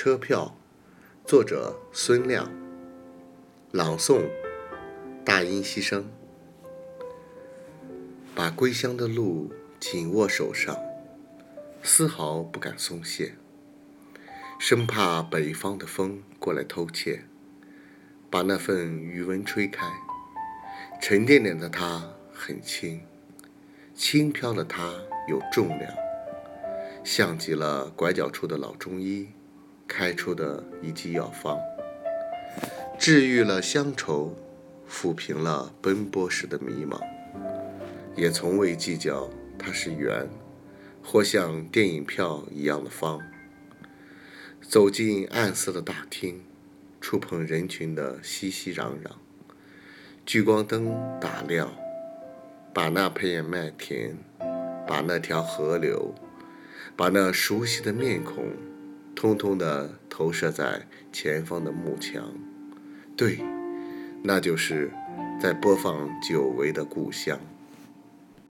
车票，作者孙亮，朗诵大音希声。把归乡的路紧握手上，丝毫不敢松懈，生怕北方的风过来偷窃，把那份余温吹开。沉甸甸的它很轻，轻飘的它有重量，像极了拐角处的老中医。开出的一剂药方，治愈了乡愁，抚平了奔波时的迷茫，也从未计较它是圆，或像电影票一样的方。走进暗色的大厅，触碰人群的熙熙攘攘，聚光灯打亮，把那片麦田，把那条河流，把那熟悉的面孔。通通的投射在前方的幕墙，对，那就是在播放久违的故乡。